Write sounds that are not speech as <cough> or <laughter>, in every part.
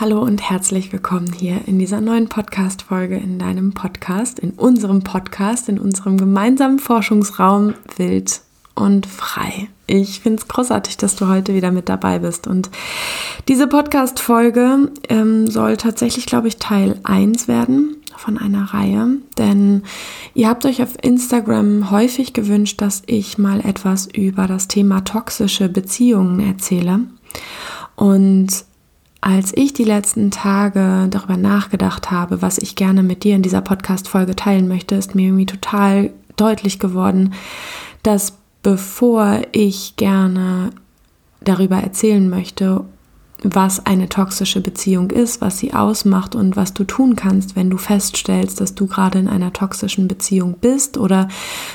Hallo und herzlich willkommen hier in dieser neuen Podcast-Folge in deinem Podcast, in unserem Podcast, in unserem gemeinsamen Forschungsraum Wild und Frei. Ich finde es großartig, dass du heute wieder mit dabei bist. Und diese Podcast-Folge ähm, soll tatsächlich, glaube ich, Teil 1 werden von einer Reihe. Denn ihr habt euch auf Instagram häufig gewünscht, dass ich mal etwas über das Thema toxische Beziehungen erzähle. Und als ich die letzten Tage darüber nachgedacht habe, was ich gerne mit dir in dieser Podcast-Folge teilen möchte, ist mir irgendwie total deutlich geworden, dass bevor ich gerne darüber erzählen möchte, was eine toxische Beziehung ist, was sie ausmacht und was du tun kannst, wenn du feststellst, dass du gerade in einer toxischen Beziehung bist oder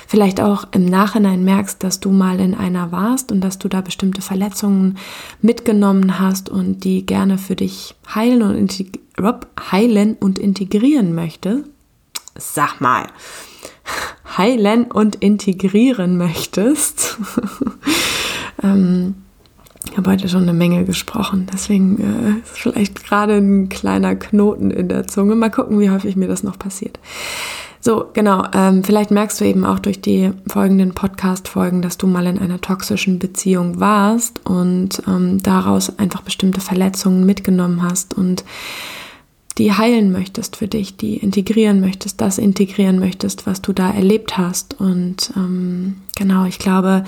vielleicht auch im Nachhinein merkst, dass du mal in einer warst und dass du da bestimmte Verletzungen mitgenommen hast und die gerne für dich heilen und, heilen und integrieren möchte. Sag mal, <laughs> heilen und integrieren möchtest. <laughs> ähm, ich habe heute schon eine Menge gesprochen, deswegen äh, ist vielleicht gerade ein kleiner Knoten in der Zunge. Mal gucken, wie häufig mir das noch passiert. So, genau. Ähm, vielleicht merkst du eben auch durch die folgenden Podcast-Folgen, dass du mal in einer toxischen Beziehung warst und ähm, daraus einfach bestimmte Verletzungen mitgenommen hast und die heilen möchtest für dich, die integrieren möchtest, das integrieren möchtest, was du da erlebt hast. Und ähm, genau, ich glaube,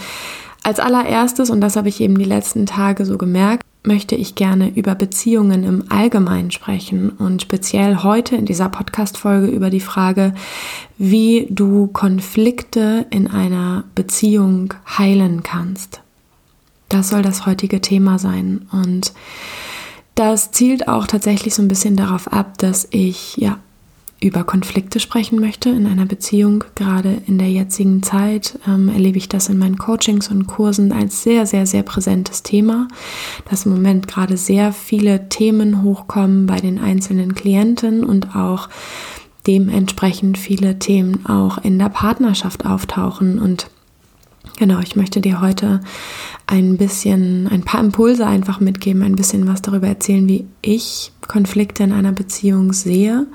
als allererstes, und das habe ich eben die letzten Tage so gemerkt, möchte ich gerne über Beziehungen im Allgemeinen sprechen und speziell heute in dieser Podcast-Folge über die Frage, wie du Konflikte in einer Beziehung heilen kannst. Das soll das heutige Thema sein und das zielt auch tatsächlich so ein bisschen darauf ab, dass ich ja über Konflikte sprechen möchte in einer Beziehung. Gerade in der jetzigen Zeit ähm, erlebe ich das in meinen Coachings und Kursen als sehr, sehr, sehr präsentes Thema, dass im Moment gerade sehr viele Themen hochkommen bei den einzelnen Klienten und auch dementsprechend viele Themen auch in der Partnerschaft auftauchen und Genau, ich möchte dir heute ein bisschen, ein paar Impulse einfach mitgeben, ein bisschen was darüber erzählen, wie ich Konflikte in einer Beziehung sehe.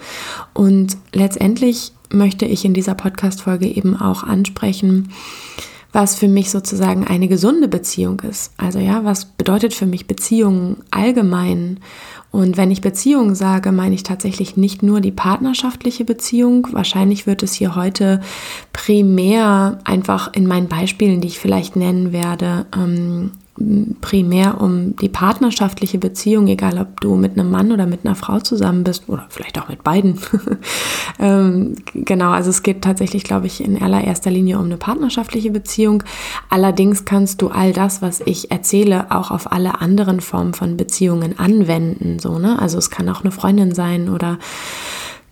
Und letztendlich möchte ich in dieser Podcast-Folge eben auch ansprechen, was für mich sozusagen eine gesunde Beziehung ist. Also ja, was bedeutet für mich Beziehung allgemein? Und wenn ich Beziehung sage, meine ich tatsächlich nicht nur die partnerschaftliche Beziehung. Wahrscheinlich wird es hier heute primär einfach in meinen Beispielen, die ich vielleicht nennen werde, ähm, primär um die partnerschaftliche Beziehung, egal ob du mit einem Mann oder mit einer Frau zusammen bist oder vielleicht auch mit beiden. <laughs> ähm, genau, also es geht tatsächlich, glaube ich, in allererster Linie um eine partnerschaftliche Beziehung. Allerdings kannst du all das, was ich erzähle, auch auf alle anderen Formen von Beziehungen anwenden. So, ne? Also es kann auch eine Freundin sein oder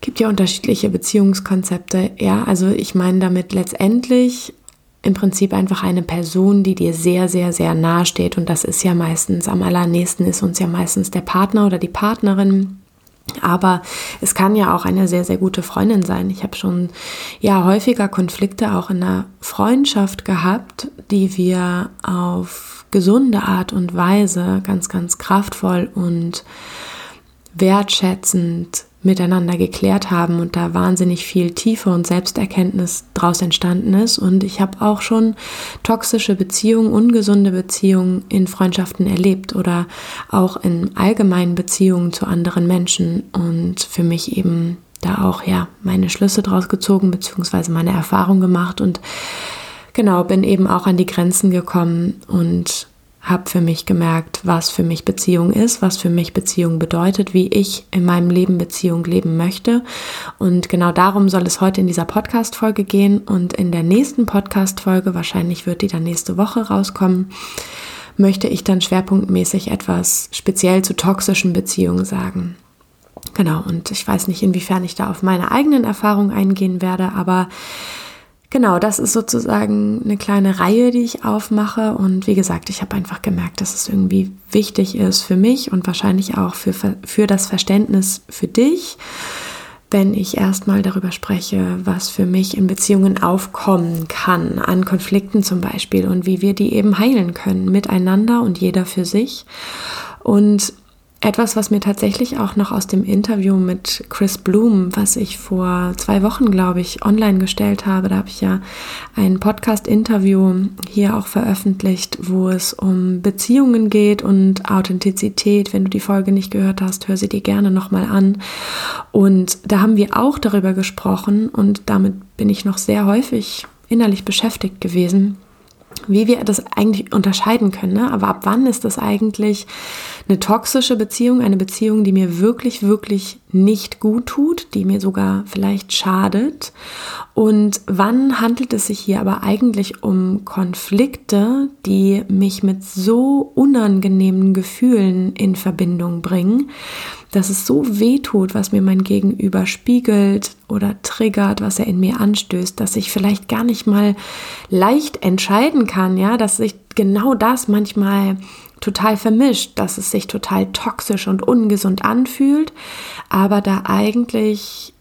gibt ja unterschiedliche Beziehungskonzepte. Ja, also ich meine damit letztendlich im Prinzip einfach eine Person, die dir sehr, sehr, sehr nahe steht. Und das ist ja meistens, am allernächsten ist uns ja meistens der Partner oder die Partnerin. Aber es kann ja auch eine sehr, sehr gute Freundin sein. Ich habe schon ja häufiger Konflikte auch in der Freundschaft gehabt, die wir auf gesunde Art und Weise ganz, ganz kraftvoll und wertschätzend miteinander geklärt haben und da wahnsinnig viel Tiefe und Selbsterkenntnis draus entstanden ist. Und ich habe auch schon toxische Beziehungen, ungesunde Beziehungen in Freundschaften erlebt oder auch in allgemeinen Beziehungen zu anderen Menschen und für mich eben da auch ja meine Schlüsse draus gezogen beziehungsweise meine Erfahrung gemacht und genau bin eben auch an die Grenzen gekommen und habe für mich gemerkt, was für mich Beziehung ist, was für mich Beziehung bedeutet, wie ich in meinem Leben Beziehung leben möchte. Und genau darum soll es heute in dieser Podcast-Folge gehen. Und in der nächsten Podcast-Folge, wahrscheinlich wird die dann nächste Woche rauskommen, möchte ich dann schwerpunktmäßig etwas speziell zu toxischen Beziehungen sagen. Genau, und ich weiß nicht, inwiefern ich da auf meine eigenen Erfahrungen eingehen werde, aber Genau, das ist sozusagen eine kleine Reihe, die ich aufmache. Und wie gesagt, ich habe einfach gemerkt, dass es irgendwie wichtig ist für mich und wahrscheinlich auch für, für das Verständnis für dich, wenn ich erstmal darüber spreche, was für mich in Beziehungen aufkommen kann, an Konflikten zum Beispiel und wie wir die eben heilen können, miteinander und jeder für sich. Und etwas, was mir tatsächlich auch noch aus dem Interview mit Chris Bloom, was ich vor zwei Wochen, glaube ich, online gestellt habe, da habe ich ja ein Podcast-Interview hier auch veröffentlicht, wo es um Beziehungen geht und Authentizität. Wenn du die Folge nicht gehört hast, hör sie dir gerne nochmal an. Und da haben wir auch darüber gesprochen und damit bin ich noch sehr häufig innerlich beschäftigt gewesen wie wir das eigentlich unterscheiden können. Ne? Aber ab wann ist das eigentlich eine toxische Beziehung, eine Beziehung, die mir wirklich, wirklich nicht gut tut, die mir sogar vielleicht schadet? Und wann handelt es sich hier aber eigentlich um Konflikte, die mich mit so unangenehmen Gefühlen in Verbindung bringen? Dass es so weh tut, was mir mein Gegenüber spiegelt oder triggert, was er in mir anstößt, dass ich vielleicht gar nicht mal leicht entscheiden kann, ja, dass sich genau das manchmal total vermischt, dass es sich total toxisch und ungesund anfühlt, aber da eigentlich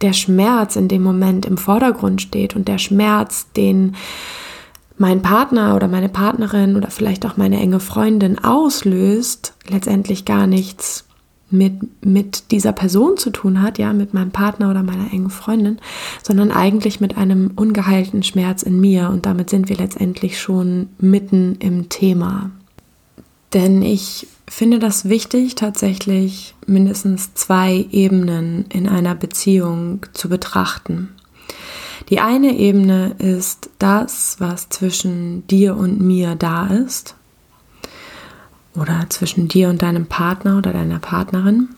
der Schmerz in dem Moment im Vordergrund steht und der Schmerz, den mein Partner oder meine Partnerin oder vielleicht auch meine enge Freundin auslöst, letztendlich gar nichts mit, mit dieser Person zu tun hat, ja, mit meinem Partner oder meiner engen Freundin, sondern eigentlich mit einem ungeheilten Schmerz in mir. Und damit sind wir letztendlich schon mitten im Thema. Denn ich finde das wichtig, tatsächlich mindestens zwei Ebenen in einer Beziehung zu betrachten. Die eine Ebene ist das, was zwischen dir und mir da ist oder zwischen dir und deinem Partner oder deiner Partnerin.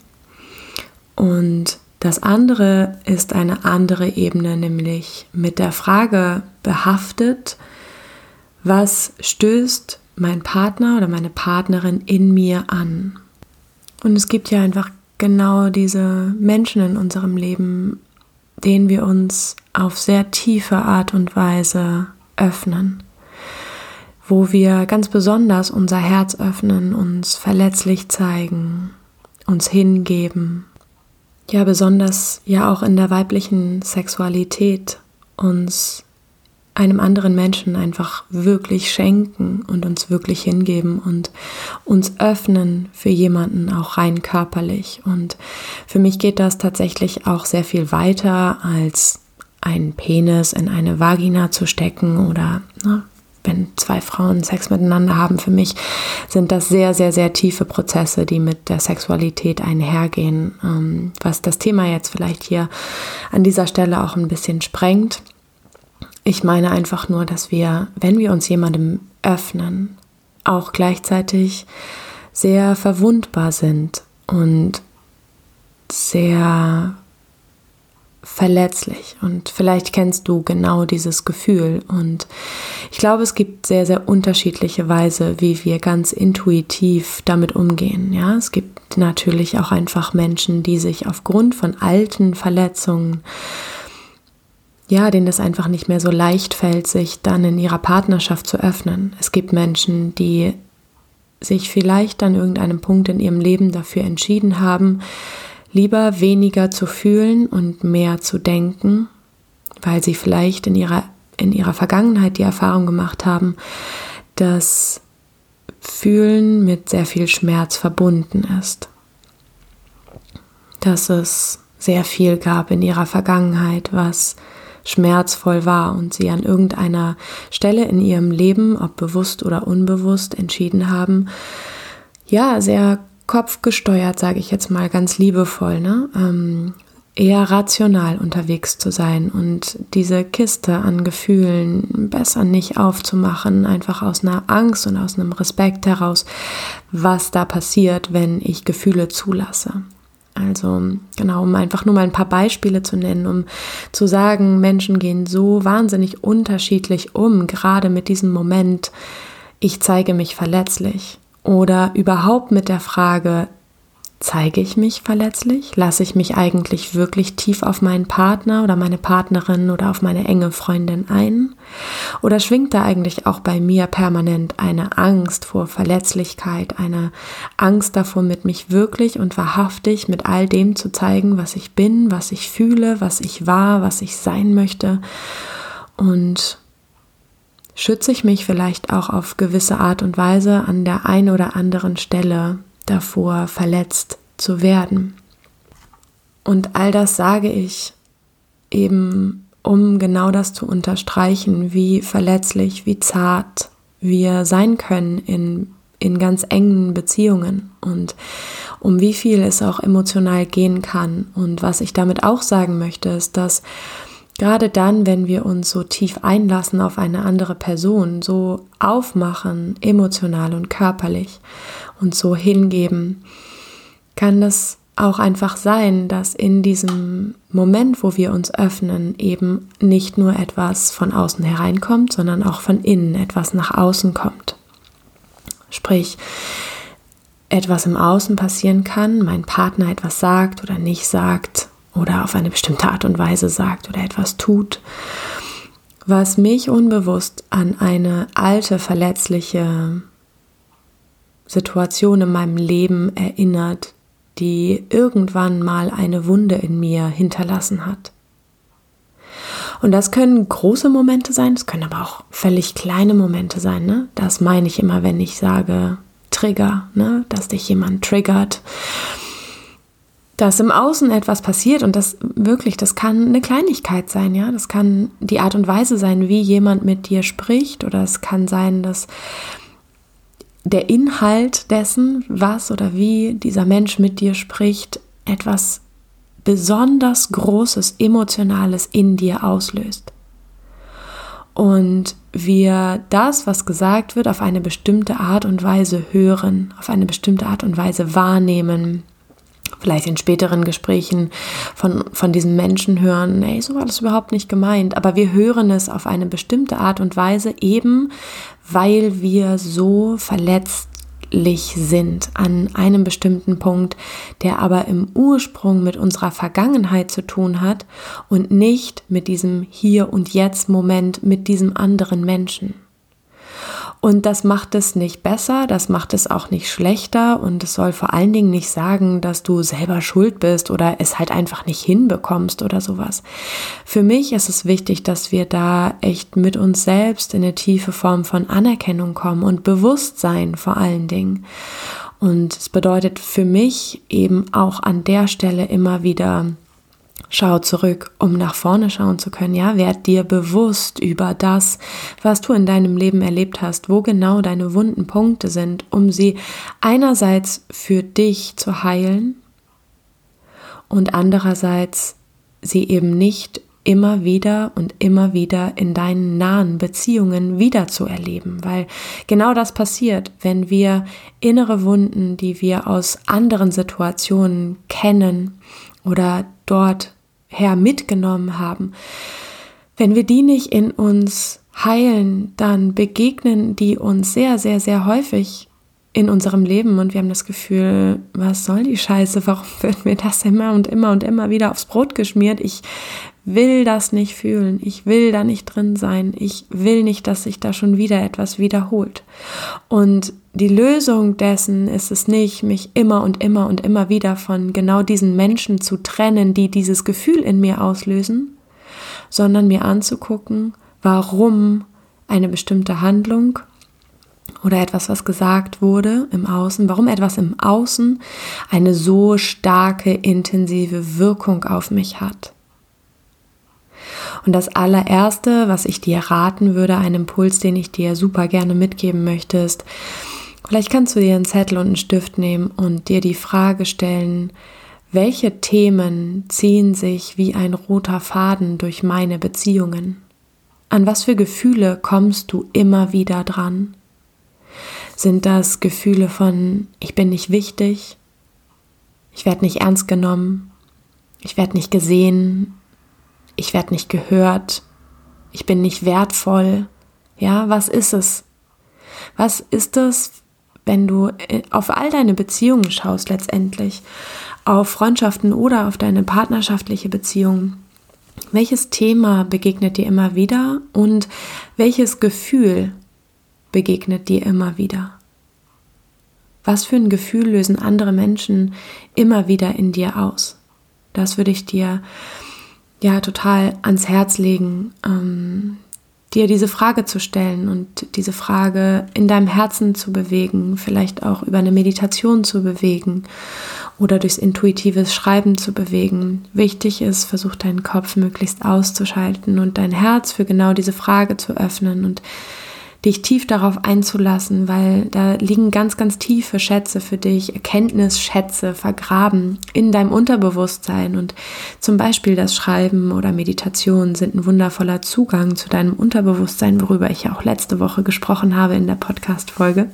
Und das andere ist eine andere Ebene, nämlich mit der Frage behaftet, was stößt mein Partner oder meine Partnerin in mir an? Und es gibt ja einfach genau diese Menschen in unserem Leben, denen wir uns auf sehr tiefe Art und Weise öffnen wo wir ganz besonders unser Herz öffnen, uns verletzlich zeigen, uns hingeben. Ja, besonders ja auch in der weiblichen Sexualität uns einem anderen Menschen einfach wirklich schenken und uns wirklich hingeben und uns öffnen für jemanden auch rein körperlich. Und für mich geht das tatsächlich auch sehr viel weiter als einen Penis in eine Vagina zu stecken oder ne, wenn zwei Frauen Sex miteinander haben, für mich sind das sehr, sehr, sehr tiefe Prozesse, die mit der Sexualität einhergehen, ähm, was das Thema jetzt vielleicht hier an dieser Stelle auch ein bisschen sprengt. Ich meine einfach nur, dass wir, wenn wir uns jemandem öffnen, auch gleichzeitig sehr verwundbar sind und sehr verletzlich und vielleicht kennst du genau dieses Gefühl und ich glaube, es gibt sehr sehr unterschiedliche Weise, wie wir ganz intuitiv damit umgehen. Ja, es gibt natürlich auch einfach Menschen, die sich aufgrund von alten Verletzungen ja, denen es einfach nicht mehr so leicht fällt, sich dann in ihrer Partnerschaft zu öffnen. Es gibt Menschen, die sich vielleicht an irgendeinem Punkt in ihrem Leben dafür entschieden haben, lieber weniger zu fühlen und mehr zu denken, weil sie vielleicht in ihrer, in ihrer Vergangenheit die Erfahrung gemacht haben, dass Fühlen mit sehr viel Schmerz verbunden ist. Dass es sehr viel gab in ihrer Vergangenheit, was schmerzvoll war und sie an irgendeiner Stelle in ihrem Leben, ob bewusst oder unbewusst, entschieden haben, ja, sehr kopfgesteuert, sage ich jetzt mal ganz liebevoll, ne? Ähm, eher rational unterwegs zu sein und diese Kiste an Gefühlen besser nicht aufzumachen, einfach aus einer Angst und aus einem Respekt heraus, was da passiert, wenn ich Gefühle zulasse. Also genau, um einfach nur mal ein paar Beispiele zu nennen, um zu sagen, Menschen gehen so wahnsinnig unterschiedlich um, gerade mit diesem Moment, ich zeige mich verletzlich oder überhaupt mit der Frage, zeige ich mich verletzlich? Lasse ich mich eigentlich wirklich tief auf meinen Partner oder meine Partnerin oder auf meine enge Freundin ein? Oder schwingt da eigentlich auch bei mir permanent eine Angst vor Verletzlichkeit, eine Angst davor, mit mich wirklich und wahrhaftig mit all dem zu zeigen, was ich bin, was ich fühle, was ich war, was ich sein möchte? Und schütze ich mich vielleicht auch auf gewisse Art und Weise an der einen oder anderen Stelle davor, verletzt zu werden. Und all das sage ich eben, um genau das zu unterstreichen, wie verletzlich, wie zart wir sein können in, in ganz engen Beziehungen und um wie viel es auch emotional gehen kann. Und was ich damit auch sagen möchte, ist, dass gerade dann, wenn wir uns so tief einlassen auf eine andere Person, so aufmachen, emotional und körperlich und so hingeben, kann das auch einfach sein, dass in diesem Moment, wo wir uns öffnen, eben nicht nur etwas von außen hereinkommt, sondern auch von innen etwas nach außen kommt. Sprich, etwas im Außen passieren kann, mein Partner etwas sagt oder nicht sagt oder auf eine bestimmte Art und Weise sagt oder etwas tut, was mich unbewusst an eine alte, verletzliche Situation in meinem Leben erinnert, die irgendwann mal eine Wunde in mir hinterlassen hat. Und das können große Momente sein, das können aber auch völlig kleine Momente sein. Ne? Das meine ich immer, wenn ich sage Trigger, ne? dass dich jemand triggert, dass im Außen etwas passiert und das wirklich, das kann eine Kleinigkeit sein, ja, das kann die Art und Weise sein, wie jemand mit dir spricht oder es kann sein, dass der Inhalt dessen, was oder wie dieser Mensch mit dir spricht, etwas besonders Großes, Emotionales in dir auslöst. Und wir das, was gesagt wird, auf eine bestimmte Art und Weise hören, auf eine bestimmte Art und Weise wahrnehmen, vielleicht in späteren Gesprächen von, von diesen Menschen hören, ey, so war das überhaupt nicht gemeint, aber wir hören es auf eine bestimmte Art und Weise eben, weil wir so verletzlich sind an einem bestimmten Punkt, der aber im Ursprung mit unserer Vergangenheit zu tun hat und nicht mit diesem Hier und Jetzt Moment mit diesem anderen Menschen. Und das macht es nicht besser, das macht es auch nicht schlechter und es soll vor allen Dingen nicht sagen, dass du selber schuld bist oder es halt einfach nicht hinbekommst oder sowas. Für mich ist es wichtig, dass wir da echt mit uns selbst in eine tiefe Form von Anerkennung kommen und Bewusstsein vor allen Dingen. Und es bedeutet für mich eben auch an der Stelle immer wieder Schau zurück, um nach vorne schauen zu können. Ja, werd dir bewusst über das, was du in deinem Leben erlebt hast, wo genau deine wunden Punkte sind, um sie einerseits für dich zu heilen und andererseits sie eben nicht immer wieder und immer wieder in deinen nahen Beziehungen wieder zu erleben, weil genau das passiert, wenn wir innere Wunden, die wir aus anderen Situationen kennen oder dort her mitgenommen haben, wenn wir die nicht in uns heilen, dann begegnen die uns sehr, sehr, sehr häufig in unserem Leben und wir haben das Gefühl, was soll die Scheiße? Warum <laughs> wird mir das immer und immer und immer wieder aufs Brot geschmiert? Ich will das nicht fühlen. Ich will da nicht drin sein. Ich will nicht, dass sich da schon wieder etwas wiederholt. Und die Lösung dessen ist es nicht, mich immer und immer und immer wieder von genau diesen Menschen zu trennen, die dieses Gefühl in mir auslösen, sondern mir anzugucken, warum eine bestimmte Handlung oder etwas, was gesagt wurde im Außen, warum etwas im Außen eine so starke, intensive Wirkung auf mich hat. Und das allererste, was ich dir raten würde, ein Impuls, den ich dir super gerne mitgeben möchte, ist, vielleicht kannst du dir einen Zettel und einen Stift nehmen und dir die Frage stellen, welche Themen ziehen sich wie ein roter Faden durch meine Beziehungen? An was für Gefühle kommst du immer wieder dran? Sind das Gefühle von ich bin nicht wichtig, ich werde nicht ernst genommen, ich werde nicht gesehen, ich werde nicht gehört, ich bin nicht wertvoll. Ja, was ist es? Was ist es, wenn du äh, auf all deine Beziehungen schaust letztendlich, auf Freundschaften oder auf deine partnerschaftliche Beziehung? Welches Thema begegnet dir immer wieder und welches Gefühl begegnet dir immer wieder? Was für ein Gefühl lösen andere Menschen immer wieder in dir aus? Das würde ich dir ja total ans Herz legen, ähm, dir diese Frage zu stellen und diese Frage in deinem Herzen zu bewegen, vielleicht auch über eine Meditation zu bewegen oder durchs intuitives Schreiben zu bewegen. Wichtig ist, versuch deinen Kopf möglichst auszuschalten und dein Herz für genau diese Frage zu öffnen und dich tief darauf einzulassen, weil da liegen ganz, ganz tiefe Schätze für dich, Erkenntnisschätze vergraben in deinem Unterbewusstsein. Und zum Beispiel das Schreiben oder Meditation sind ein wundervoller Zugang zu deinem Unterbewusstsein, worüber ich ja auch letzte Woche gesprochen habe in der Podcast-Folge.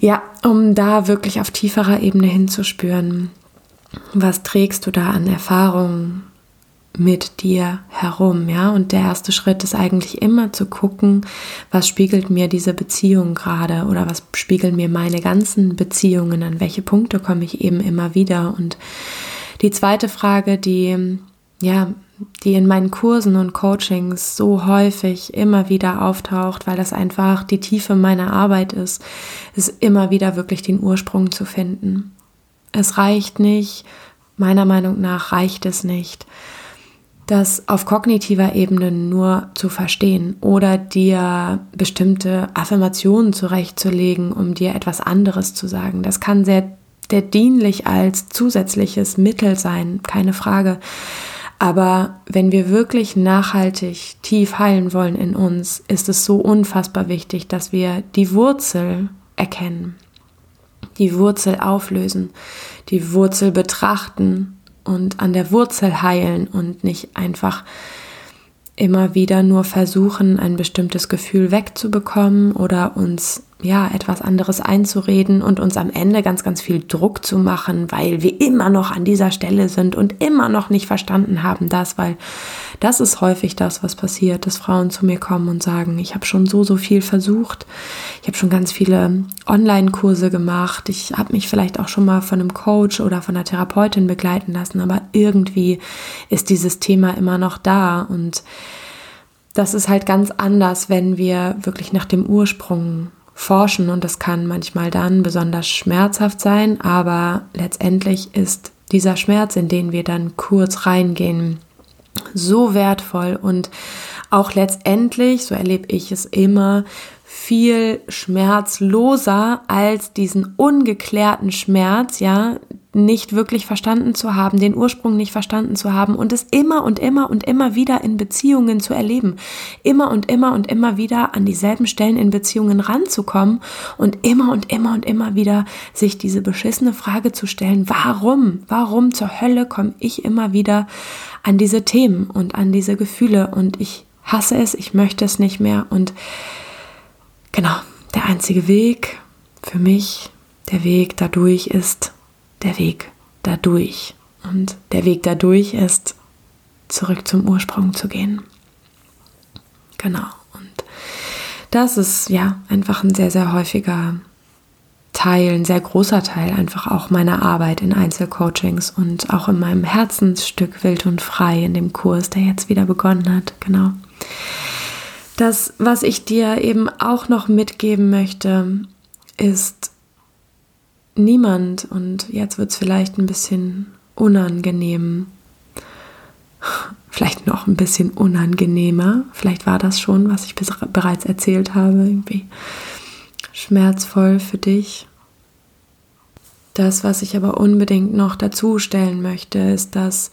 Ja, um da wirklich auf tieferer Ebene hinzuspüren. Was trägst du da an Erfahrungen? Mit dir herum, ja? Und der erste Schritt ist eigentlich immer zu gucken, was spiegelt mir diese Beziehung gerade oder was spiegeln mir meine ganzen Beziehungen, an welche Punkte komme ich eben immer wieder und die zweite Frage, die ja, die in meinen Kursen und Coachings so häufig immer wieder auftaucht, weil das einfach die Tiefe meiner Arbeit ist, ist immer wieder wirklich den Ursprung zu finden. Es reicht nicht, meiner Meinung nach reicht es nicht, das auf kognitiver Ebene nur zu verstehen oder dir bestimmte Affirmationen zurechtzulegen, um dir etwas anderes zu sagen. Das kann sehr, sehr dienlich als zusätzliches Mittel sein, keine Frage. Aber wenn wir wirklich nachhaltig tief heilen wollen in uns, ist es so unfassbar wichtig, dass wir die Wurzel erkennen, die Wurzel auflösen, die Wurzel betrachten und an der Wurzel heilen und nicht einfach immer wieder nur versuchen, ein bestimmtes Gefühl wegzubekommen oder uns ja, etwas anderes einzureden und uns am Ende ganz, ganz viel Druck zu machen, weil wir immer noch an dieser Stelle sind und immer noch nicht verstanden haben das, weil das ist häufig das, was passiert, dass Frauen zu mir kommen und sagen, ich habe schon so, so viel versucht, ich habe schon ganz viele Online-Kurse gemacht, ich habe mich vielleicht auch schon mal von einem Coach oder von einer Therapeutin begleiten lassen, aber irgendwie ist dieses Thema immer noch da und das ist halt ganz anders, wenn wir wirklich nach dem Ursprung forschen und das kann manchmal dann besonders schmerzhaft sein, aber letztendlich ist dieser Schmerz, in den wir dann kurz reingehen, so wertvoll und auch letztendlich, so erlebe ich es immer, viel schmerzloser als diesen ungeklärten Schmerz, ja, nicht wirklich verstanden zu haben, den Ursprung nicht verstanden zu haben und es immer und immer und immer wieder in Beziehungen zu erleben, immer und immer und immer wieder an dieselben Stellen in Beziehungen ranzukommen und immer und immer und immer wieder sich diese beschissene Frage zu stellen, warum, warum zur Hölle komme ich immer wieder an diese Themen und an diese Gefühle und ich hasse es, ich möchte es nicht mehr und genau, der einzige Weg für mich, der Weg dadurch ist der Weg dadurch. Und der Weg dadurch ist, zurück zum Ursprung zu gehen. Genau. Und das ist ja einfach ein sehr, sehr häufiger Teil, ein sehr großer Teil einfach auch meiner Arbeit in Einzelcoachings und auch in meinem Herzensstück Wild und Frei in dem Kurs, der jetzt wieder begonnen hat. Genau. Das, was ich dir eben auch noch mitgeben möchte, ist, niemand, und jetzt wird es vielleicht ein bisschen unangenehm, <laughs> vielleicht noch ein bisschen unangenehmer, vielleicht war das schon, was ich bereits erzählt habe, irgendwie schmerzvoll für dich. Das, was ich aber unbedingt noch dazu stellen möchte, ist, dass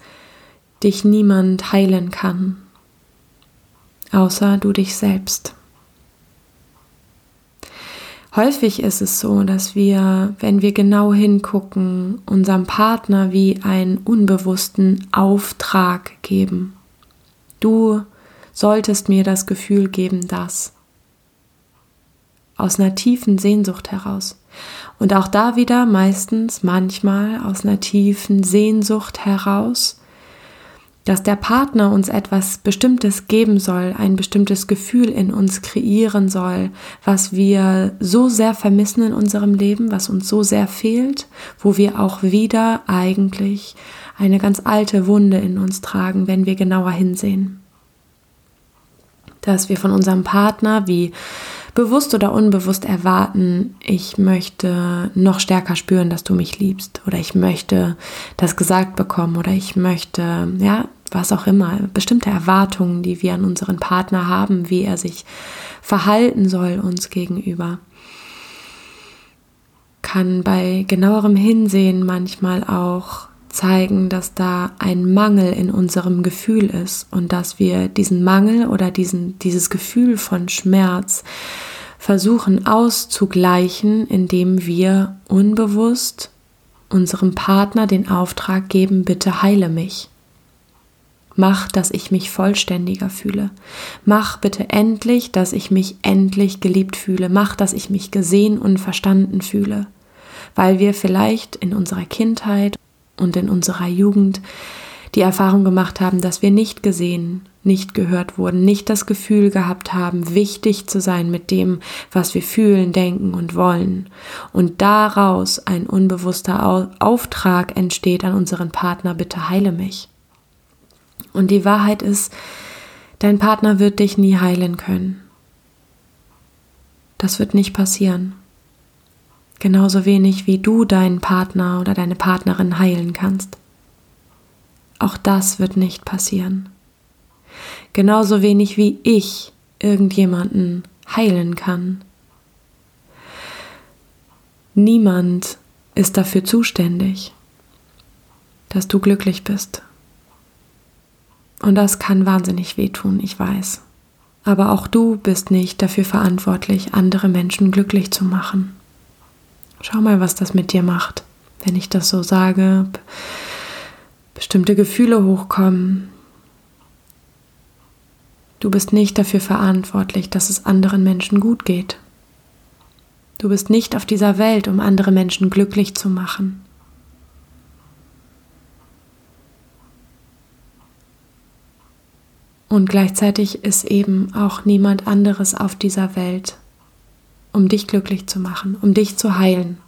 dich niemand heilen kann, außer du dich selbst. Häufig ist es so, dass wir, wenn wir genau hingucken, unserem Partner wie einen unbewussten Auftrag geben. Du solltest mir das Gefühl geben, dass. Aus einer tiefen Sehnsucht heraus. Und auch da wieder meistens, manchmal aus einer tiefen Sehnsucht heraus, dass der Partner uns etwas Bestimmtes geben soll, ein bestimmtes Gefühl in uns kreieren soll, was wir so sehr vermissen in unserem Leben, was uns so sehr fehlt, wo wir auch wieder eigentlich eine ganz alte Wunde in uns tragen, wenn wir genauer hinsehen. Dass wir von unserem Partner wie bewusst oder unbewusst erwarten, ich möchte noch stärker spüren, dass du mich liebst oder ich möchte das gesagt bekommen oder ich möchte, ja, was auch immer, bestimmte Erwartungen, die wir an unseren Partner haben, wie er sich verhalten soll uns gegenüber, kann bei genauerem Hinsehen manchmal auch zeigen, dass da ein Mangel in unserem Gefühl ist und dass wir diesen Mangel oder diesen, dieses Gefühl von Schmerz versuchen auszugleichen, indem wir unbewusst unserem Partner den Auftrag geben, bitte heile mich. Mach, dass ich mich vollständiger fühle. Mach bitte endlich, dass ich mich endlich geliebt fühle. Mach, dass ich mich gesehen und verstanden fühle. Weil wir vielleicht in unserer Kindheit und in unserer Jugend die Erfahrung gemacht haben, dass wir nicht gesehen, nicht gehört wurden, nicht das Gefühl gehabt haben, wichtig zu sein mit dem, was wir fühlen, denken und wollen. Und daraus ein unbewusster Auftrag entsteht an unseren Partner, bitte heile mich. Und die Wahrheit ist, dein Partner wird dich nie heilen können. Das wird nicht passieren. Genauso wenig wie du deinen Partner oder deine Partnerin heilen kannst. Auch das wird nicht passieren. Genauso wenig wie ich irgendjemanden heilen kann. Niemand ist dafür zuständig, dass du glücklich bist. Und das kann wahnsinnig wehtun, ich weiß. Aber auch du bist nicht dafür verantwortlich, andere Menschen glücklich zu machen. Schau mal, was das mit dir macht, wenn ich das so sage. Bestimmte Gefühle hochkommen. Du bist nicht dafür verantwortlich, dass es anderen Menschen gut geht. Du bist nicht auf dieser Welt, um andere Menschen glücklich zu machen. Und gleichzeitig ist eben auch niemand anderes auf dieser Welt, um dich glücklich zu machen, um dich zu heilen,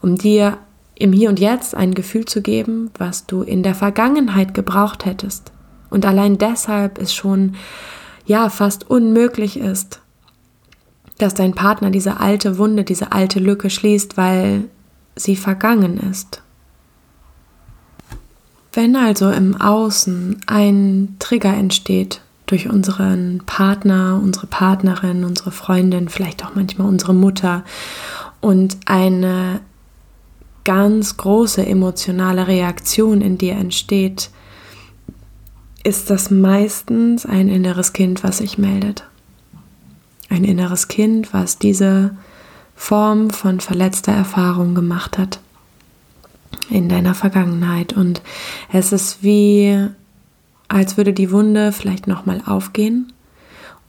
um dir im Hier und Jetzt ein Gefühl zu geben, was du in der Vergangenheit gebraucht hättest. Und allein deshalb es schon ja fast unmöglich ist, dass dein Partner diese alte Wunde, diese alte Lücke schließt, weil sie vergangen ist. Wenn also im Außen ein Trigger entsteht durch unseren Partner, unsere Partnerin, unsere Freundin, vielleicht auch manchmal unsere Mutter und eine ganz große emotionale Reaktion in dir entsteht, ist das meistens ein inneres Kind, was sich meldet. Ein inneres Kind, was diese Form von verletzter Erfahrung gemacht hat in deiner Vergangenheit. Und es ist wie als würde die Wunde vielleicht nochmal aufgehen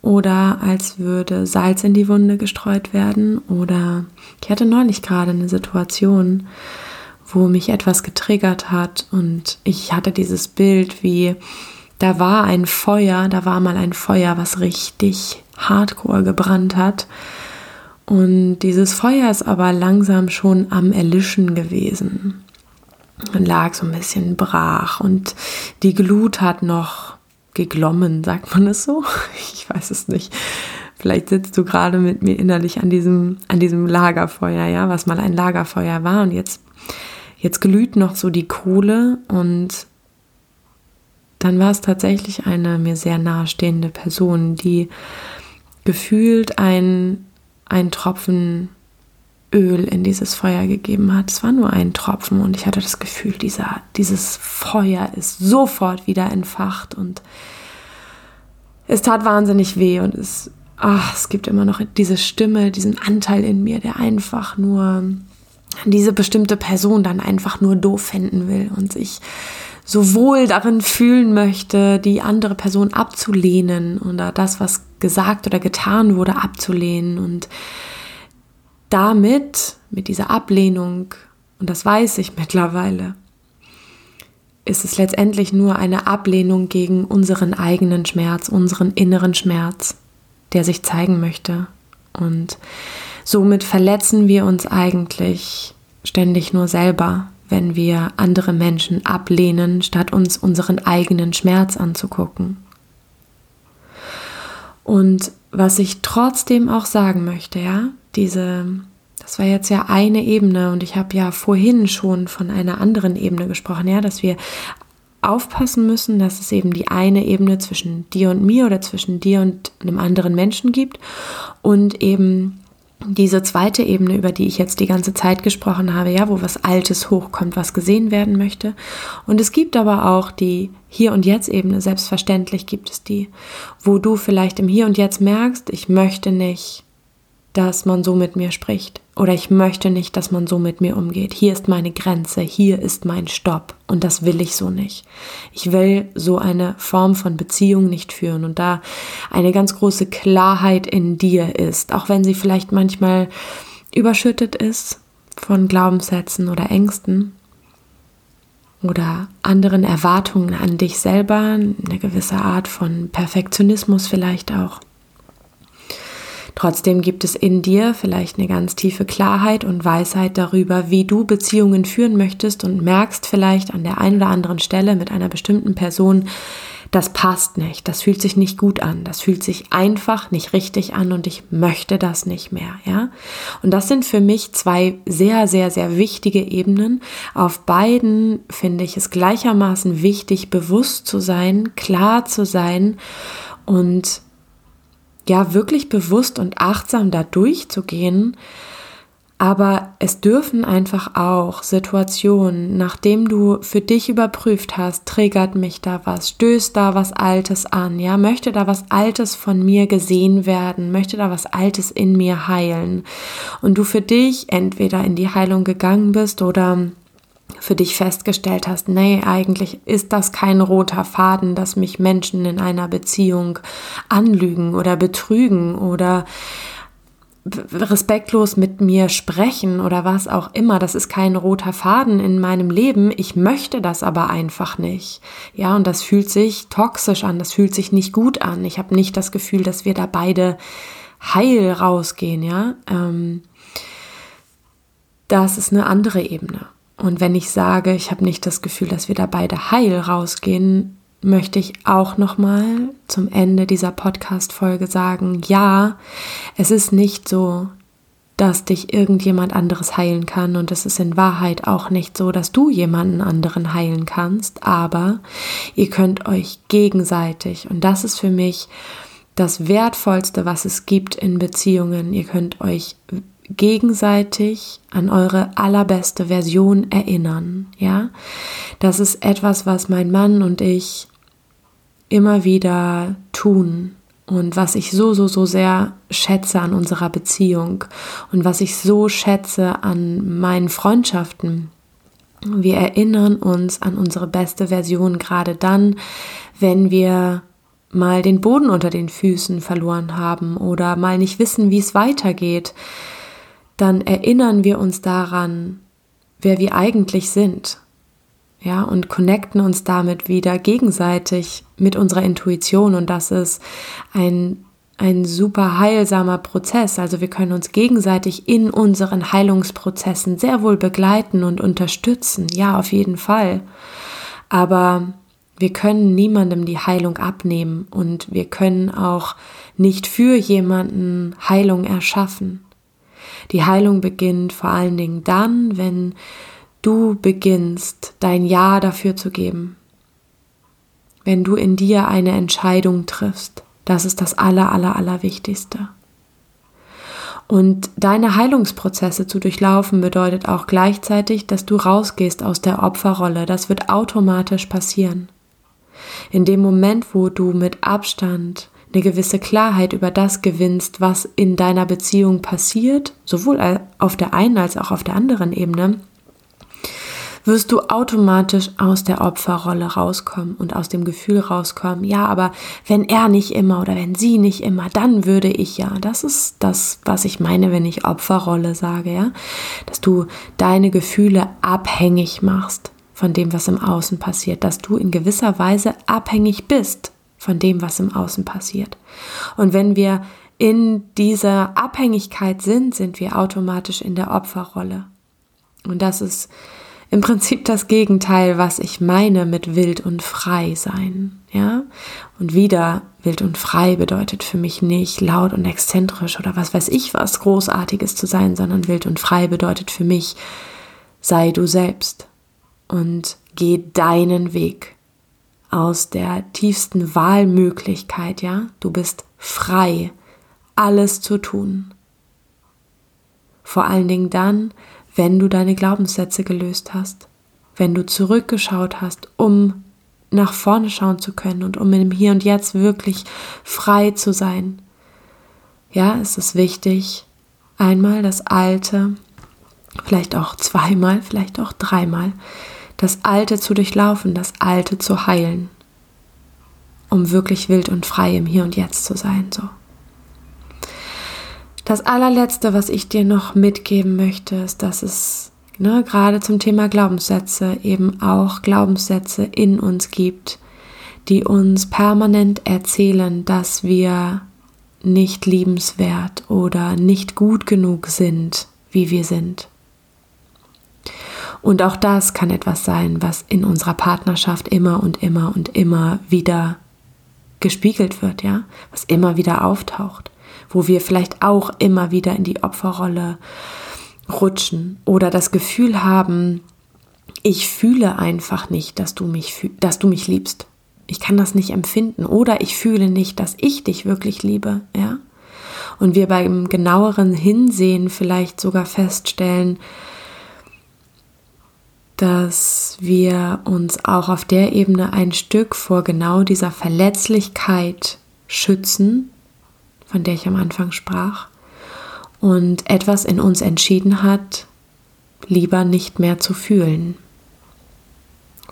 oder als würde Salz in die Wunde gestreut werden oder ich hatte neulich gerade eine Situation, wo mich etwas getriggert hat und ich hatte dieses Bild, wie da war ein Feuer, da war mal ein Feuer, was richtig hardcore gebrannt hat. Und dieses Feuer ist aber langsam schon am Erlischen gewesen und lag so ein bisschen brach und die Glut hat noch geglommen, sagt man es so? <laughs> Ich weiß es nicht. Vielleicht sitzt du gerade mit mir innerlich an diesem, an diesem Lagerfeuer, ja, was mal ein Lagerfeuer war und jetzt, jetzt glüht noch so die Kohle und dann war es tatsächlich eine mir sehr nahestehende Person, die gefühlt ein, ein Tropfen Öl in dieses Feuer gegeben hat. Es war nur ein Tropfen und ich hatte das Gefühl, dieser, dieses Feuer ist sofort wieder entfacht und es tat wahnsinnig weh und es, ach, es gibt immer noch diese Stimme, diesen Anteil in mir, der einfach nur diese bestimmte Person dann einfach nur doof finden will und sich so wohl darin fühlen möchte, die andere Person abzulehnen oder das, was gesagt oder getan wurde, abzulehnen und damit, mit dieser Ablehnung, und das weiß ich mittlerweile, ist es letztendlich nur eine Ablehnung gegen unseren eigenen Schmerz, unseren inneren Schmerz, der sich zeigen möchte. Und somit verletzen wir uns eigentlich ständig nur selber, wenn wir andere Menschen ablehnen, statt uns unseren eigenen Schmerz anzugucken. Und was ich trotzdem auch sagen möchte, ja, diese, das war jetzt ja eine Ebene und ich habe ja vorhin schon von einer anderen Ebene gesprochen, ja, dass wir aufpassen müssen, dass es eben die eine Ebene zwischen dir und mir oder zwischen dir und einem anderen Menschen gibt und eben diese zweite Ebene, über die ich jetzt die ganze Zeit gesprochen habe, ja, wo was Altes hochkommt, was gesehen werden möchte. Und es gibt aber auch die Hier- und Jetzt-Ebene, selbstverständlich gibt es die, wo du vielleicht im Hier und Jetzt merkst, ich möchte nicht dass man so mit mir spricht. Oder ich möchte nicht, dass man so mit mir umgeht. Hier ist meine Grenze, hier ist mein Stopp. Und das will ich so nicht. Ich will so eine Form von Beziehung nicht führen. Und da eine ganz große Klarheit in dir ist, auch wenn sie vielleicht manchmal überschüttet ist von Glaubenssätzen oder Ängsten oder anderen Erwartungen an dich selber, eine gewisse Art von Perfektionismus vielleicht auch Trotzdem gibt es in dir vielleicht eine ganz tiefe Klarheit und Weisheit darüber, wie du Beziehungen führen möchtest und merkst vielleicht an der einen oder anderen Stelle mit einer bestimmten Person, das passt nicht, das fühlt sich nicht gut an, das fühlt sich einfach nicht richtig an und ich möchte das nicht mehr, ja? Und das sind für mich zwei sehr sehr sehr wichtige Ebenen. Auf beiden finde ich es gleichermaßen wichtig, bewusst zu sein, klar zu sein und ja wirklich bewusst und achtsam da durchzugehen. Aber es dürfen einfach auch Situationen, nachdem du für dich überprüft hast, triggert mich da was, stößt da was Altes an, ja, möchte da was Altes von mir gesehen werden, möchte da was Altes in mir heilen. Und du für dich entweder in die Heilung gegangen bist oder für dich festgestellt hast, nee, eigentlich ist das kein roter Faden, dass mich Menschen in einer Beziehung anlügen oder betrügen oder respektlos mit mir sprechen oder was auch immer. Das ist kein roter Faden in meinem Leben. Ich möchte das aber einfach nicht. Ja, und das fühlt sich toxisch an. Das fühlt sich nicht gut an. Ich habe nicht das Gefühl, dass wir da beide heil rausgehen. Ja, ähm, das ist eine andere Ebene. Und wenn ich sage, ich habe nicht das Gefühl, dass wir da beide heil rausgehen, möchte ich auch nochmal zum Ende dieser Podcast-Folge sagen, ja, es ist nicht so, dass dich irgendjemand anderes heilen kann und es ist in Wahrheit auch nicht so, dass du jemanden anderen heilen kannst, aber ihr könnt euch gegenseitig und das ist für mich das Wertvollste, was es gibt in Beziehungen. Ihr könnt euch gegenseitig an eure allerbeste Version erinnern, ja? Das ist etwas, was mein Mann und ich immer wieder tun und was ich so, so, so sehr schätze an unserer Beziehung und was ich so schätze an meinen Freundschaften. Wir erinnern uns an unsere beste Version gerade dann, wenn wir mal den Boden unter den Füßen verloren haben oder mal nicht wissen, wie es weitergeht dann erinnern wir uns daran, wer wir eigentlich sind. Ja, und connecten uns damit wieder gegenseitig mit unserer Intuition und das ist ein ein super heilsamer Prozess. Also wir können uns gegenseitig in unseren Heilungsprozessen sehr wohl begleiten und unterstützen. Ja, auf jeden Fall. Aber wir können niemandem die Heilung abnehmen und wir können auch nicht für jemanden Heilung erschaffen. Die Heilung beginnt vor allen Dingen dann, wenn du beginnst, dein Ja dafür zu geben. Wenn du in dir eine Entscheidung triffst. Das ist das Aller, Aller, Allerwichtigste. Und deine Heilungsprozesse zu durchlaufen bedeutet auch gleichzeitig, dass du rausgehst aus der Opferrolle. Das wird automatisch passieren. In dem Moment, wo du mit Abstand eine gewisse Klarheit über das gewinnst, was in deiner Beziehung passiert, sowohl auf der einen als auch auf der anderen Ebene, wirst du automatisch aus der Opferrolle rauskommen und aus dem Gefühl rauskommen, ja, aber wenn er nicht immer oder wenn sie nicht immer, dann würde ich ja. Das ist das, was ich meine, wenn ich Opferrolle sage, ja, dass du deine Gefühle abhängig machst von dem, was im Außen passiert, dass du in gewisser Weise abhängig bist von dem, was im Außen passiert. Und wenn wir in dieser Abhängigkeit sind, sind wir automatisch in der Opferrolle. Und das ist im Prinzip das Gegenteil, was ich meine mit wild und frei sein, ja? Und wieder wild und frei bedeutet für mich nicht laut und exzentrisch oder was weiß ich was großartiges zu sein, sondern wild und frei bedeutet für mich sei du selbst und geh deinen Weg aus der tiefsten Wahlmöglichkeit, ja? Du bist frei, alles zu tun. Vor allen Dingen dann, wenn du deine Glaubenssätze gelöst hast, wenn du zurückgeschaut hast, um nach vorne schauen zu können und um im Hier und Jetzt wirklich frei zu sein. Ja, es ist wichtig, einmal das Alte, vielleicht auch zweimal, vielleicht auch dreimal, das Alte zu durchlaufen, das Alte zu heilen, um wirklich wild und frei im Hier und Jetzt zu sein. So. Das allerletzte, was ich dir noch mitgeben möchte, ist, dass es ne, gerade zum Thema Glaubenssätze eben auch Glaubenssätze in uns gibt, die uns permanent erzählen, dass wir nicht liebenswert oder nicht gut genug sind, wie wir sind. Und auch das kann etwas sein, was in unserer Partnerschaft immer und immer und immer wieder gespiegelt wird, ja, was immer wieder auftaucht, wo wir vielleicht auch immer wieder in die Opferrolle rutschen oder das Gefühl haben, ich fühle einfach nicht, dass du mich, dass du mich liebst. Ich kann das nicht empfinden oder ich fühle nicht, dass ich dich wirklich liebe, ja? Und wir beim genaueren Hinsehen vielleicht sogar feststellen, dass wir uns auch auf der Ebene ein Stück vor genau dieser Verletzlichkeit schützen, von der ich am Anfang sprach, und etwas in uns entschieden hat, lieber nicht mehr zu fühlen.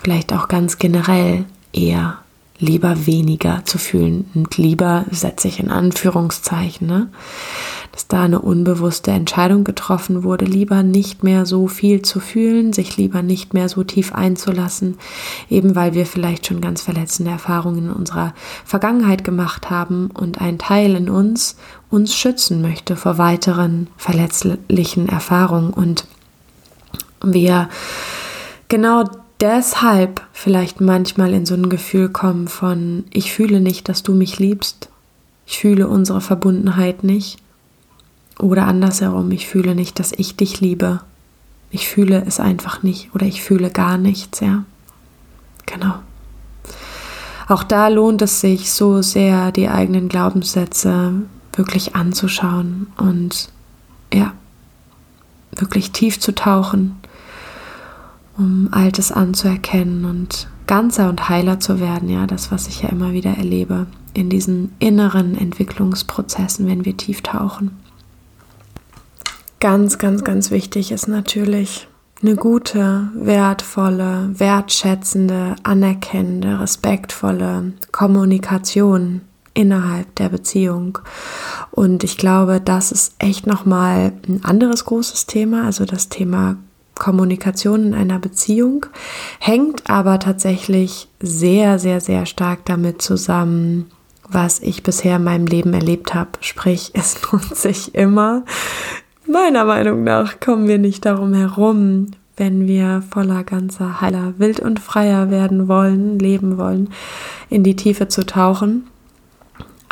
Vielleicht auch ganz generell eher lieber weniger zu fühlen und lieber setze ich in Anführungszeichen, ne? Dass da eine unbewusste Entscheidung getroffen wurde, lieber nicht mehr so viel zu fühlen, sich lieber nicht mehr so tief einzulassen, eben weil wir vielleicht schon ganz verletzende Erfahrungen in unserer Vergangenheit gemacht haben und ein Teil in uns uns schützen möchte vor weiteren verletzlichen Erfahrungen. Und wir genau deshalb vielleicht manchmal in so ein Gefühl kommen von, ich fühle nicht, dass du mich liebst, ich fühle unsere Verbundenheit nicht oder andersherum, ich fühle nicht, dass ich dich liebe, ich fühle es einfach nicht oder ich fühle gar nichts, ja. Genau. Auch da lohnt es sich so sehr, die eigenen Glaubenssätze wirklich anzuschauen und ja, wirklich tief zu tauchen, um Altes anzuerkennen und ganzer und heiler zu werden, ja, das, was ich ja immer wieder erlebe in diesen inneren Entwicklungsprozessen, wenn wir tief tauchen. Ganz, ganz, ganz wichtig ist natürlich eine gute, wertvolle, wertschätzende, anerkennende, respektvolle Kommunikation innerhalb der Beziehung. Und ich glaube, das ist echt nochmal ein anderes großes Thema, also das Thema Kommunikation in einer Beziehung, hängt aber tatsächlich sehr, sehr, sehr stark damit zusammen, was ich bisher in meinem Leben erlebt habe. Sprich, <laughs> es lohnt sich immer. Meiner Meinung nach kommen wir nicht darum herum, wenn wir voller ganzer heiler, wild und freier werden wollen, leben wollen, in die Tiefe zu tauchen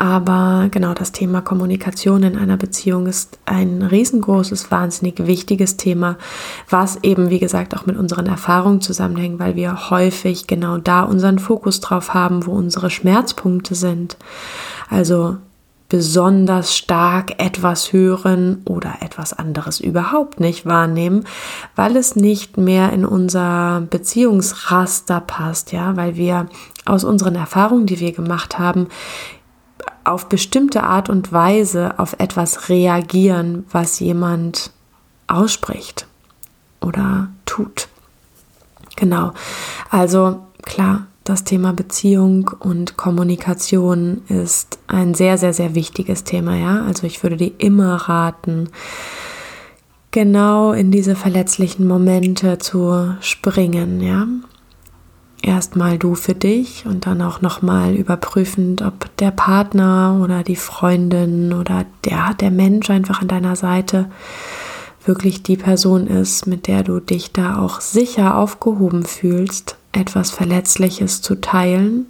aber genau das Thema Kommunikation in einer Beziehung ist ein riesengroßes, wahnsinnig wichtiges Thema, was eben, wie gesagt, auch mit unseren Erfahrungen zusammenhängt, weil wir häufig genau da unseren Fokus drauf haben, wo unsere Schmerzpunkte sind. Also besonders stark etwas hören oder etwas anderes überhaupt nicht wahrnehmen, weil es nicht mehr in unser Beziehungsraster passt, ja, weil wir aus unseren Erfahrungen, die wir gemacht haben, auf bestimmte Art und Weise auf etwas reagieren, was jemand ausspricht oder tut. Genau. Also klar, das Thema Beziehung und Kommunikation ist ein sehr, sehr, sehr wichtiges Thema, ja. Also ich würde dir immer raten, genau in diese verletzlichen Momente zu springen, ja erstmal du für dich und dann auch nochmal überprüfend, ob der Partner oder die Freundin oder der, der Mensch einfach an deiner Seite wirklich die Person ist, mit der du dich da auch sicher aufgehoben fühlst, etwas Verletzliches zu teilen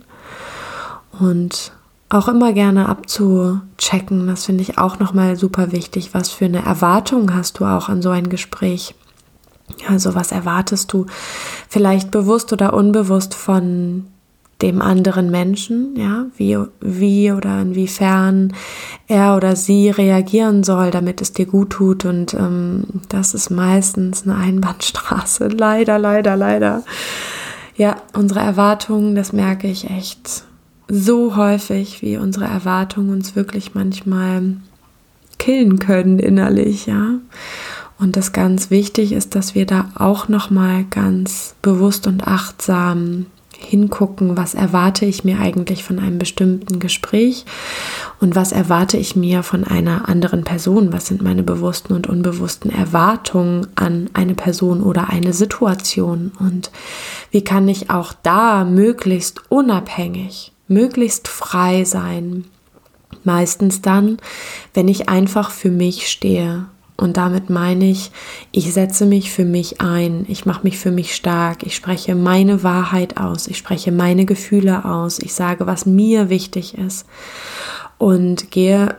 und auch immer gerne abzuchecken. Das finde ich auch nochmal super wichtig. Was für eine Erwartung hast du auch an so ein Gespräch? Also was erwartest du vielleicht bewusst oder unbewusst von dem anderen Menschen, ja, wie, wie oder inwiefern er oder sie reagieren soll, damit es dir gut tut. Und ähm, das ist meistens eine Einbahnstraße. <laughs> Leider, leider, leider. Ja, unsere Erwartungen, das merke ich echt so häufig, wie unsere Erwartungen uns wirklich manchmal killen können innerlich, ja. Und das ganz wichtig ist, dass wir da auch noch mal ganz bewusst und achtsam hingucken, was erwarte ich mir eigentlich von einem bestimmten Gespräch und was erwarte ich mir von einer anderen Person, was sind meine bewussten und unbewussten Erwartungen an eine Person oder eine Situation? Und wie kann ich auch da möglichst unabhängig, möglichst frei sein. Meistens dann, wenn ich einfach für mich stehe, und damit meine ich, ich setze mich für mich ein, ich mache mich für mich stark, ich spreche meine Wahrheit aus, ich spreche meine Gefühle aus, ich sage, was mir wichtig ist und gehe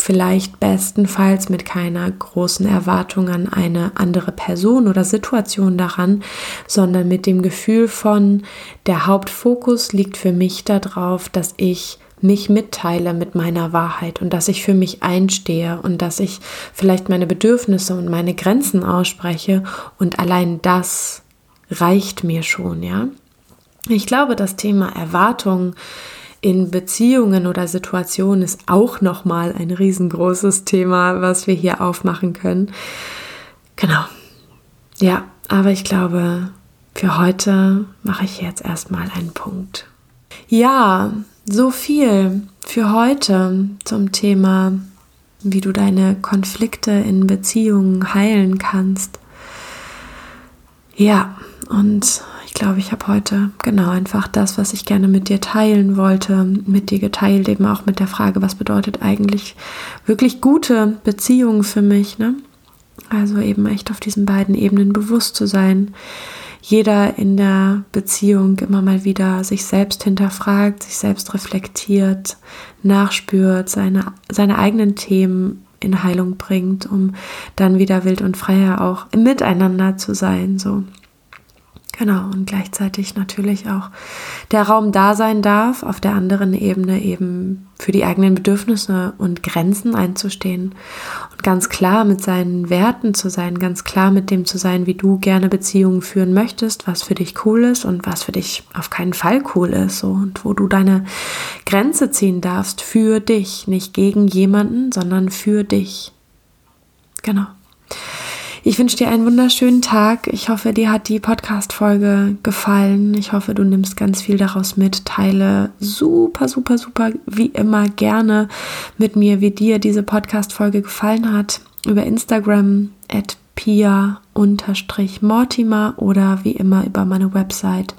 vielleicht bestenfalls mit keiner großen Erwartung an eine andere Person oder Situation daran, sondern mit dem Gefühl von, der Hauptfokus liegt für mich darauf, dass ich mich mitteile mit meiner Wahrheit und dass ich für mich einstehe und dass ich vielleicht meine Bedürfnisse und meine Grenzen ausspreche und allein das reicht mir schon, ja. Ich glaube, das Thema Erwartung in Beziehungen oder Situationen ist auch noch mal ein riesengroßes Thema, was wir hier aufmachen können. Genau. Ja, aber ich glaube, für heute mache ich jetzt erstmal einen Punkt. Ja, so viel für heute zum Thema, wie du deine Konflikte in Beziehungen heilen kannst. Ja, und ich glaube, ich habe heute genau einfach das, was ich gerne mit dir teilen wollte, mit dir geteilt, eben auch mit der Frage, was bedeutet eigentlich wirklich gute Beziehungen für mich. Ne? Also eben echt auf diesen beiden Ebenen bewusst zu sein, jeder in der Beziehung immer mal wieder sich selbst hinterfragt, sich selbst reflektiert, nachspürt, seine, seine eigenen Themen in Heilung bringt, um dann wieder wild und freier auch Miteinander zu sein, so. Genau, und gleichzeitig natürlich auch der Raum da sein darf, auf der anderen Ebene eben für die eigenen Bedürfnisse und Grenzen einzustehen und ganz klar mit seinen Werten zu sein, ganz klar mit dem zu sein, wie du gerne Beziehungen führen möchtest, was für dich cool ist und was für dich auf keinen Fall cool ist, so und wo du deine Grenze ziehen darfst für dich, nicht gegen jemanden, sondern für dich. Genau. Ich wünsche dir einen wunderschönen Tag. Ich hoffe, dir hat die Podcast-Folge gefallen. Ich hoffe, du nimmst ganz viel daraus mit. Teile super, super, super, wie immer gerne mit mir, wie dir diese Podcast-Folge gefallen hat. Über Instagram at pia-mortimer oder wie immer über meine Website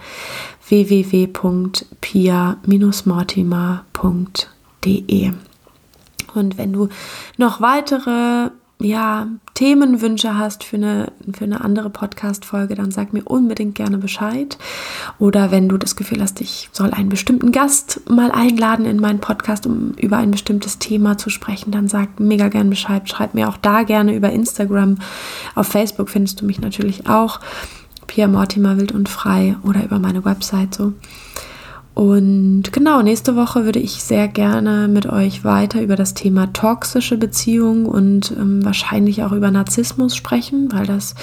www.pia-mortimer.de. Und wenn du noch weitere ja, Themenwünsche hast für eine, für eine andere Podcast-Folge, dann sag mir unbedingt gerne Bescheid. Oder wenn du das Gefühl hast, ich soll einen bestimmten Gast mal einladen in meinen Podcast, um über ein bestimmtes Thema zu sprechen, dann sag mega gerne Bescheid. Schreib mir auch da gerne über Instagram. Auf Facebook findest du mich natürlich auch. Pia Mortimer Wild und Frei oder über meine Website so. Und genau, nächste Woche würde ich sehr gerne mit euch weiter über das Thema toxische Beziehungen und ähm, wahrscheinlich auch über Narzissmus sprechen, weil das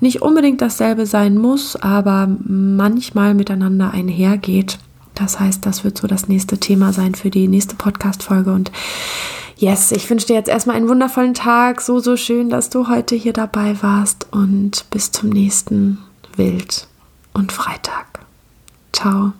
nicht unbedingt dasselbe sein muss, aber manchmal miteinander einhergeht. Das heißt, das wird so das nächste Thema sein für die nächste Podcast-Folge. Und yes, ich wünsche dir jetzt erstmal einen wundervollen Tag. So, so schön, dass du heute hier dabei warst. Und bis zum nächsten Wild und Freitag. Ciao.